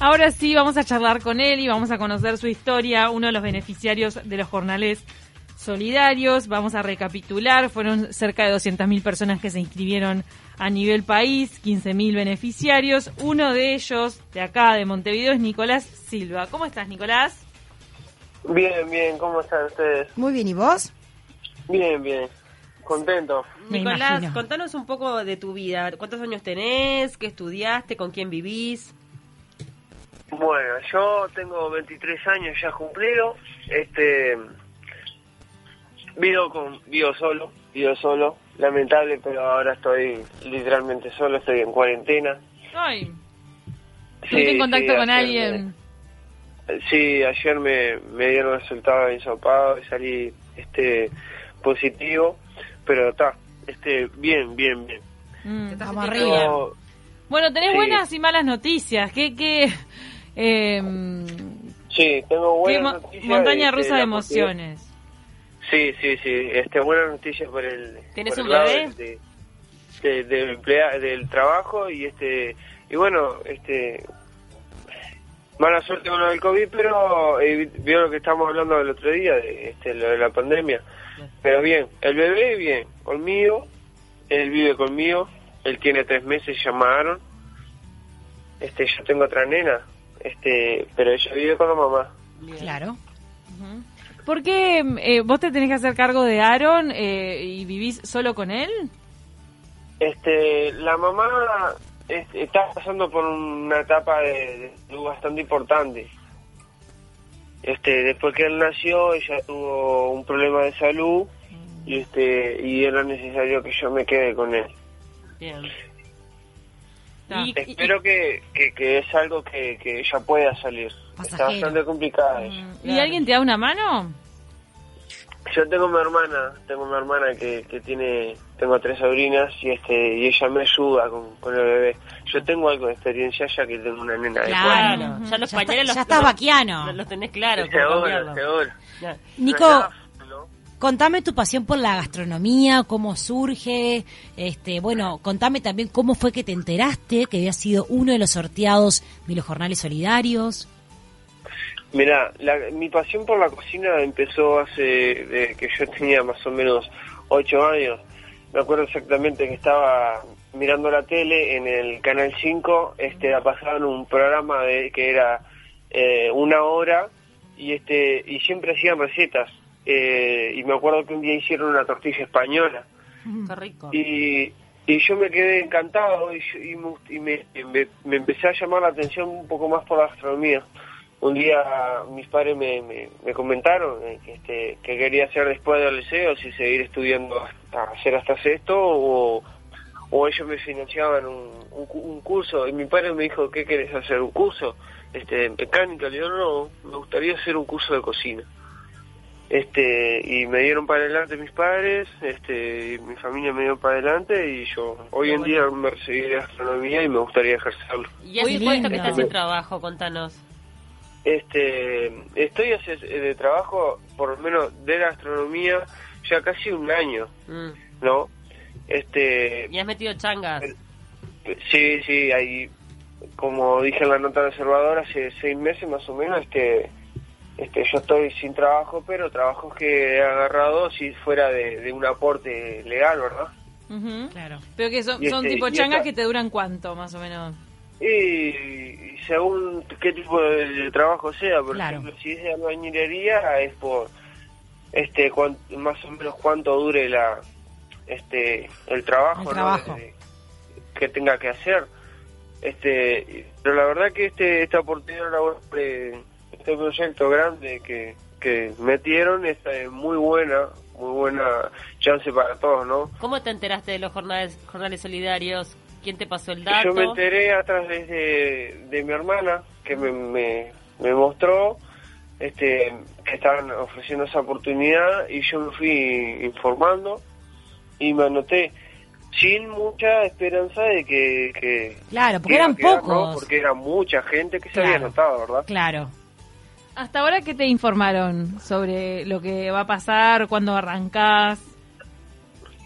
Ahora sí, vamos a charlar con él y vamos a conocer su historia, uno de los beneficiarios de los jornales solidarios. Vamos a recapitular, fueron cerca de 200.000 personas que se inscribieron a nivel país, 15.000 beneficiarios. Uno de ellos, de acá, de Montevideo, es Nicolás Silva. ¿Cómo estás, Nicolás? Bien, bien, ¿cómo están ustedes? Muy bien, ¿y vos? Bien, bien, contento. Me Nicolás, imagino. contanos un poco de tu vida. ¿Cuántos años tenés? ¿Qué estudiaste? ¿Con quién vivís? Bueno, yo tengo 23 años ya cumplido, este, vivo con, vivo solo, vivo solo, lamentable, pero ahora estoy literalmente solo, estoy en cuarentena. Ay, ¿estuviste en contacto con ayer alguien? me- sí, ayer me, me dieron resultado de hisopado y salí, este, positivo, pero está, este, bien, bien, bien. Mm. Sintiendo arriba. Bueno, tenés Sí. buenas y malas noticias. ¿Qué, qué, eh, sí, tengo mo- noticias. montaña rusa de emociones? Sí, sí, sí. Este, buena noticia por el, ¿Tienes por un el lado bebé? de- de- del, emplea- del trabajo y este y bueno, este mala suerte con lo del COVID, pero eh, vio lo que estábamos hablando el otro día, de este, lo de la pandemia. Pero bien, el bebé bien, conmigo, él vive conmigo, él tiene tres meses, llamaron. Este, yo tengo otra nena, este, pero ella vive con la mamá. Bien. Claro. Ujú. ¿Por qué eh, vos te tenés que hacer cargo de Aaron eh, y vivís solo con él? Este, la mamá este, está pasando por una etapa de, de salud bastante importante. Este, después que él nació, ella tuvo un problema de salud y este y era necesario que yo me quede con él. Bien. Y- y- Espero que, que, que es algo que, que ella pueda salir. Está bastante complicada ella. Mm, ¿Y alguien te da una mano? Yo tengo mi hermana, tengo una hermana que, que tiene, tengo tres sobrinas y este y ella me ayuda con, con el bebé. Yo tengo algo de experiencia ya que tengo una nena de Claro. cuatro. Claro, ya los Ya está- pañales los, ya estás los- vaquiano. Los, los tenés claros. cómo Seguro, seguro. Nico, contame tu pasión por la gastronomía, cómo surge, este, bueno, contame también cómo fue que te enteraste que había sido uno de los sorteados de los jornales solidarios. Mira, mi pasión por la cocina empezó hace que yo tenía más o menos ocho años. Me acuerdo exactamente que estaba mirando la tele en el canal 5, este, pasaban un programa de que era eh, una hora y este y siempre hacían recetas. Eh, y me acuerdo que un día hicieron una tortilla española. Qué rico. Y, y yo me quedé encantado y, me, y me- me- me empecé a llamar la atención un poco más por la gastronomía. Un día mis padres me, me, me comentaron eh, que, este, que quería hacer después del liceo, si seguir estudiando hasta hacer hasta sexto o, o ellos me financiaban un, un, cu- un curso. Y mi padre me dijo, ¿qué querés hacer? ¿Un curso? Este, mecánica. Le digo, no, me gustaría hacer un curso de cocina este y me dieron para adelante mis padres este y mi familia me dio para adelante y yo hoy Qué en día me recibí de gastronomía y me gustaría ejercerlo Y hace cuánto que estás sin trabajo, contanos. este estoy hace, de trabajo por lo menos de gastronomía ya casi un año Mm. no este Y has metido changas. sí sí ahí como dije en la nota reservadora hace seis meses más o menos este este yo estoy sin trabajo pero trabajos que he agarrado si fuera de, de un aporte legal verdad Ujú. Claro. Pero que son, este- tipo changas esta- que te duran cuánto, más o menos. Y, y según qué tipo de trabajo sea, por Claro. ejemplo, si es de albañilería es por este cuan- más o menos cuánto dure la este el trabajo, El ¿no? De- que tenga que hacer. Este, pero la verdad que este esta oportunidad laboral, eh, este proyecto grande que que metieron es eh, muy buena, muy buena chance para todos, ¿no? ¿Cómo te enteraste de los jornales, jornales solidarios? ¿Quién te pasó el dato? Yo me enteré a través de, de mi hermana, que me, me, me mostró este que estaban ofreciendo esa oportunidad y yo me fui informando y me anoté sin mucha esperanza de que... que Claro, porque que eran pocos. Porque era mucha gente que se Claro. había anotado, ¿verdad? Claro. ¿Hasta ahora qué te informaron sobre lo que va a pasar, cuándo arrancás?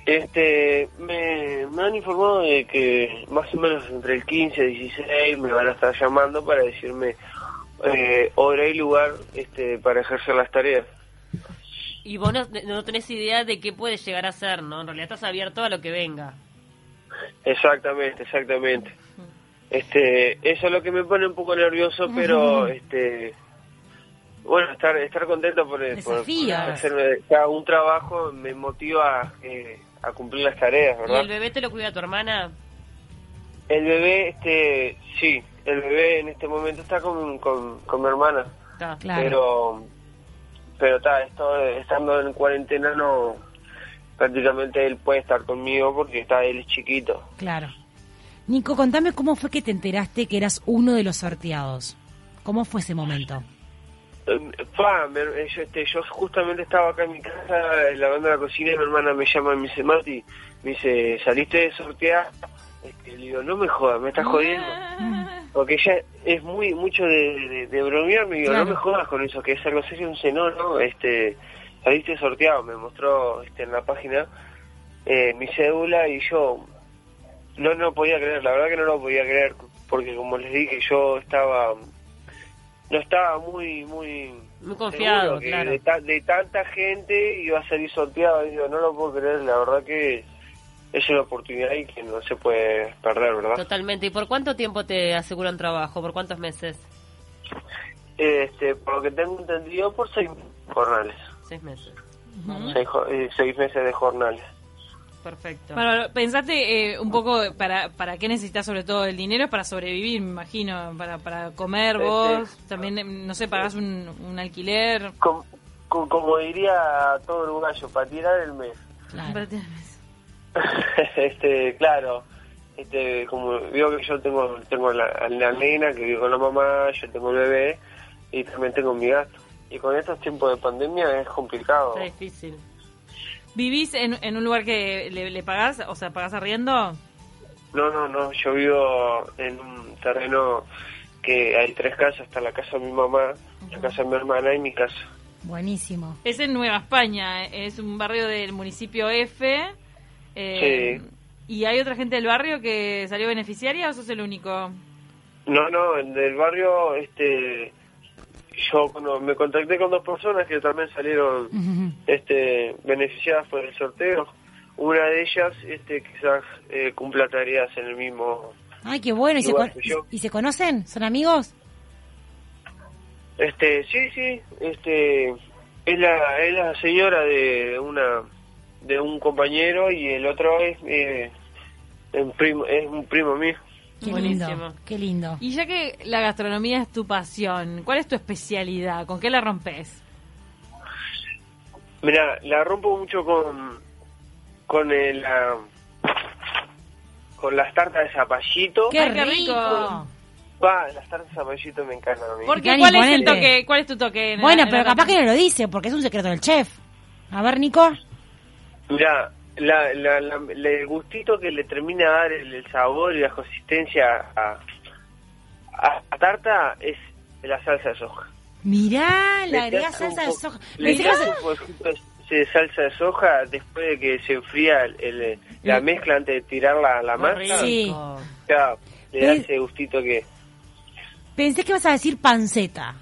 Este, me, me han informado de que más o menos entre el 15 y 16 me van a estar llamando para decirme eh, hora y lugar este, para ejercer las tareas. Y vos no, no tenés idea de qué puede llegar a ser, ¿no? En realidad estás abierto a lo que venga. Exactamente, exactamente. Este, eso es lo que me pone un poco nervioso, pero este, bueno, estar estar contento por, por- por hacer un trabajo me motiva eh, a cumplir las tareas, ¿Y ¿verdad? el bebé te lo cuida tu hermana? El bebé, este, sí, el bebé en este momento está con, con, con mi hermana, Está. Claro. pero pero está, esto, estando en cuarentena no prácticamente él puede estar conmigo porque está él es chiquito. Claro. Nico, contame cómo fue que te enteraste que eras uno de los sorteados. ¿Cómo fue ese momento? Pa, me- yo, este, yo justamente estaba acá en mi casa lavando la cocina y mi hermana me llama y me dice, Mati, me dice, ¿saliste de sortear? Este, le digo, no me jodas, me estás jodiendo. Porque ella es muy mucho de, de, de bromear, me digo, Claro. no me jodas con eso, que es algo serio, un no, no, este, saliste sorteado, me mostró este, en la página eh, mi cédula y yo no no podía creer, la verdad que no lo podía creer, porque como les dije, yo estaba, no estaba muy, muy... Muy confiado, claro. de, ta- de tanta gente iba a salir sorteado, y digo, no lo puedo creer, la verdad que es una oportunidad y que no se puede perder, ¿verdad? Totalmente. ¿Y por cuánto tiempo te aseguran trabajo? ¿Por cuántos meses? Este, por lo que tengo entendido, por seis jornales. Seis meses. seis, jo- eh, seis meses de jornales. Perfecto. Bueno, pensaste eh, un poco para, para qué necesitas sobre todo el dinero, es para sobrevivir, me imagino, para, para comer Sí, vos, sí. también, eh, no sé, pagás un, un alquiler. Com- com- como diría todo uruguayo, para tirar el mes. Claro. este, claro, este, como digo que yo tengo, tengo la, la nena que vive con la mamá, yo tengo el bebé y también tengo mi gasto. Y con estos tiempos de pandemia es complicado. Está difícil. ¿Vivís en, en un lugar que le, le pagás, o sea, pagás arriendo? No, no, no, yo vivo en un terreno que hay tres casas, está la casa de mi mamá, la casa de mi hermana y mi casa. Buenísimo. Es en Nueva España, es un barrio del municipio F. eh, Sí. ¿Y hay otra gente del barrio que salió beneficiaria o sos el único? No, no, en el barrio, este, yo cuando me contacté con dos personas que también salieron este, beneficiadas por el sorteo. Una de ellas este, quizás eh, cumpla tareas en el mismo... Ay, qué bueno. ¿Y se. ¿Y se conocen? ¿Son amigos? Este, sí, sí, este, es la, es la señora de una de un compañero y el otro es, eh, un primo, es un primo mío. Qué Buenísimo. lindo. Qué lindo. Y ya que la gastronomía es tu pasión, ¿cuál es tu especialidad? ¿Con qué la rompes? Mira, la rompo mucho con con el, ah, con las tartas de zapallito. ¡Qué rico! rico. Va, las tartas de zapallito me encantan a mí. ¿Por qué? Tan ¿Cuál es el toque? ¿Cuál es tu toque? en la- Bueno, en pero la capaz que no lo dice, porque es un secreto del chef. A ver, Nico. Mira, la, la, la- la- el gustito que le termina a dar el, el sabor y la consistencia a, a tarta es la salsa de soja. Mirá, le un salsa de soja. Le de salsa de soja después de que se enfría el- el- la mezcla antes de tirar la, la masa. Sí. Claro, le da ese gustito que... Pensé que ibas a decir panceta.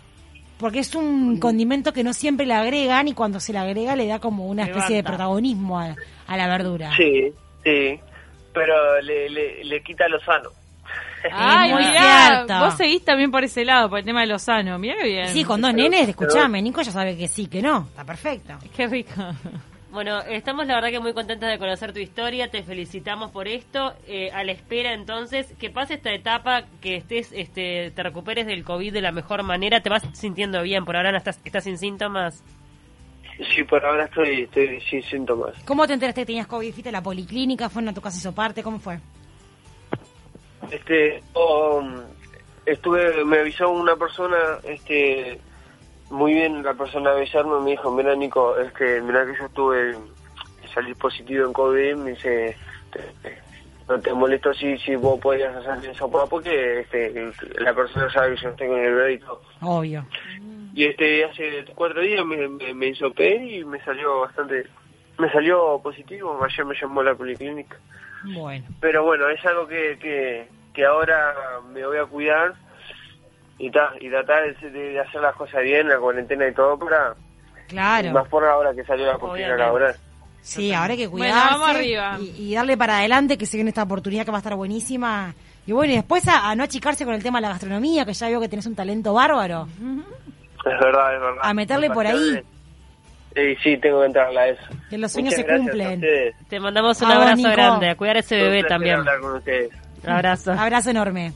Porque es un condimento que no siempre le agregan y cuando se le agrega le da como una especie de protagonismo a, a la verdura. Sí, sí, pero le, le, le quita lo sano. Ay, muy mirá, cierto. vos seguís también por ese lado, por el tema de Lozano. Mirá qué bien. Sí, con dos nenes, escuchame, Nico ya sabe que sí, que no. Está perfecto. Qué rico. Bueno, estamos la verdad que muy contentas de conocer tu historia, te felicitamos por esto. Eh, a la espera entonces que pase esta etapa, que estés, este, te recuperes del COVID de la mejor manera, te vas sintiendo bien, por ahora no estás, estás sin síntomas. Sí, por ahora estoy, estoy sin síntomas. ¿Cómo te enteraste que tenías COVID? ¿Fuiste a la policlínica? ¿Fueron a tu casa hizo parte? ¿Cómo fue? Este, oh, estuve, me avisó una persona, este, muy bien la persona avisarme, me dijo, mira Nico, este, mira que yo estuve, salí positivo en COVID, me dice, te- no te molesto si, si vos podías hacer eso, porque este, la persona sabe que yo estoy con el bebé y todo. Obvio. Y este, hace cuatro días me, me, me hisopé y me salió bastante, me salió positivo, ayer me llamó la policlínica. Bueno. Pero bueno, es algo que, que, que ahora me voy a cuidar y, ta, y tratar de, de hacer las cosas bien, la cuarentena y todo, para Claro. más por ahora que salió la oportunidad laboral. Sí, ahora hay que Bueno, cuidarse. vamos arriba. Y, y darle para adelante, que se viene esta oportunidad que va a estar buenísima. Y bueno, y después a, a no achicarse con el tema de la gastronomía, que ya veo que tenés un talento bárbaro. Es verdad, es verdad. A meterle Me por ahí. Sí, sí, tengo que entrarle a eso. Que los sueños Muchas se cumplen. Te mandamos un A abrazo grande, a cuidar a ese bebé también. hablar con ustedes. Abrazo. Abrazo enorme.